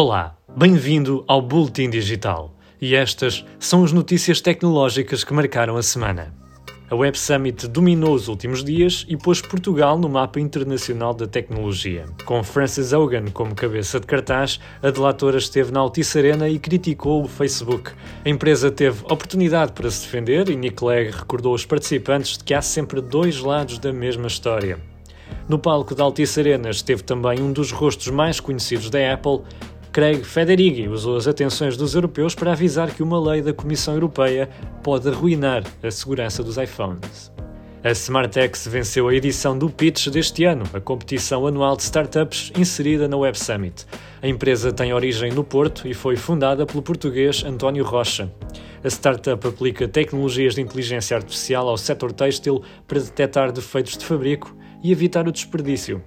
Olá, bem-vindo ao Boletim Digital. E estas são as notícias tecnológicas que marcaram a semana. A Web Summit dominou os últimos dias e pôs Portugal no mapa internacional da tecnologia. Com Francis Hogan como cabeça de cartaz, a delatora esteve na Altice Arena e criticou o Facebook. A empresa teve oportunidade para se defender e Nick Clegg recordou aos participantes de que há sempre dois lados da mesma história. No palco da Altice Arena esteve também um dos rostos mais conhecidos da Apple, Craig Federighi usou as atenções dos europeus para avisar que uma lei da Comissão Europeia pode arruinar a segurança dos iPhones. A Smartex venceu a edição do Pitch deste ano, a competição anual de startups inserida na Web Summit. A empresa tem origem no Porto e foi fundada pelo português António Rocha. A startup aplica tecnologias de inteligência artificial ao setor têxtil para detectar defeitos de fabrico e evitar o desperdício.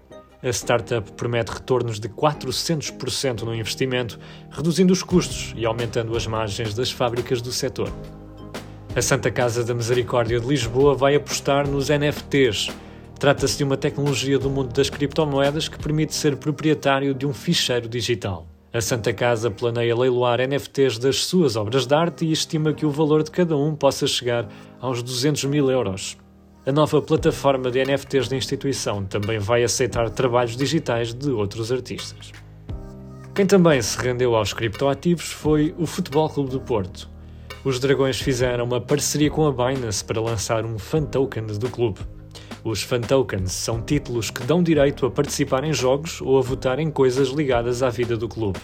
A startup promete retornos de 400% no investimento, reduzindo os custos e aumentando as margens das fábricas do setor. A Santa Casa da Misericórdia de Lisboa vai apostar nos NFTs. Trata-se de uma tecnologia do mundo das criptomoedas que permite ser proprietário de um ficheiro digital. A Santa Casa planeia leiloar NFTs das suas obras de arte e estima que o valor de cada um possa chegar aos 200 mil euros. A nova plataforma de NFTs da instituição também vai aceitar trabalhos digitais de outros artistas. Quem também se rendeu aos criptoativos foi o Futebol Clube do Porto. Os Dragões fizeram uma parceria com a Binance para lançar um fan token do clube. Os fan tokens são títulos que dão direito a participar em jogos ou a votar em coisas ligadas à vida do clube.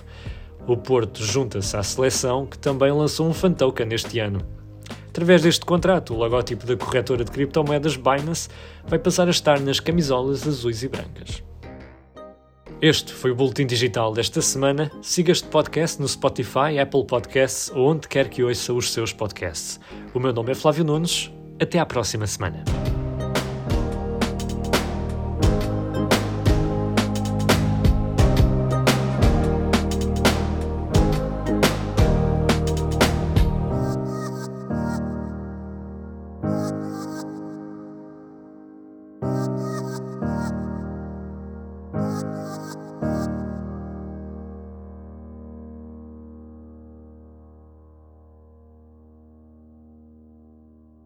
O Porto junta-se à seleção que também lançou um fan token este ano. Através deste contrato, o logótipo da corretora de criptomoedas Binance vai passar a estar nas camisolas azuis e brancas. Este foi o Boletim Digital desta semana. Siga este podcast no Spotify, Apple Podcasts ou onde quer que ouça os seus podcasts. O meu nome é Flávio Nunes. Até à próxima semana.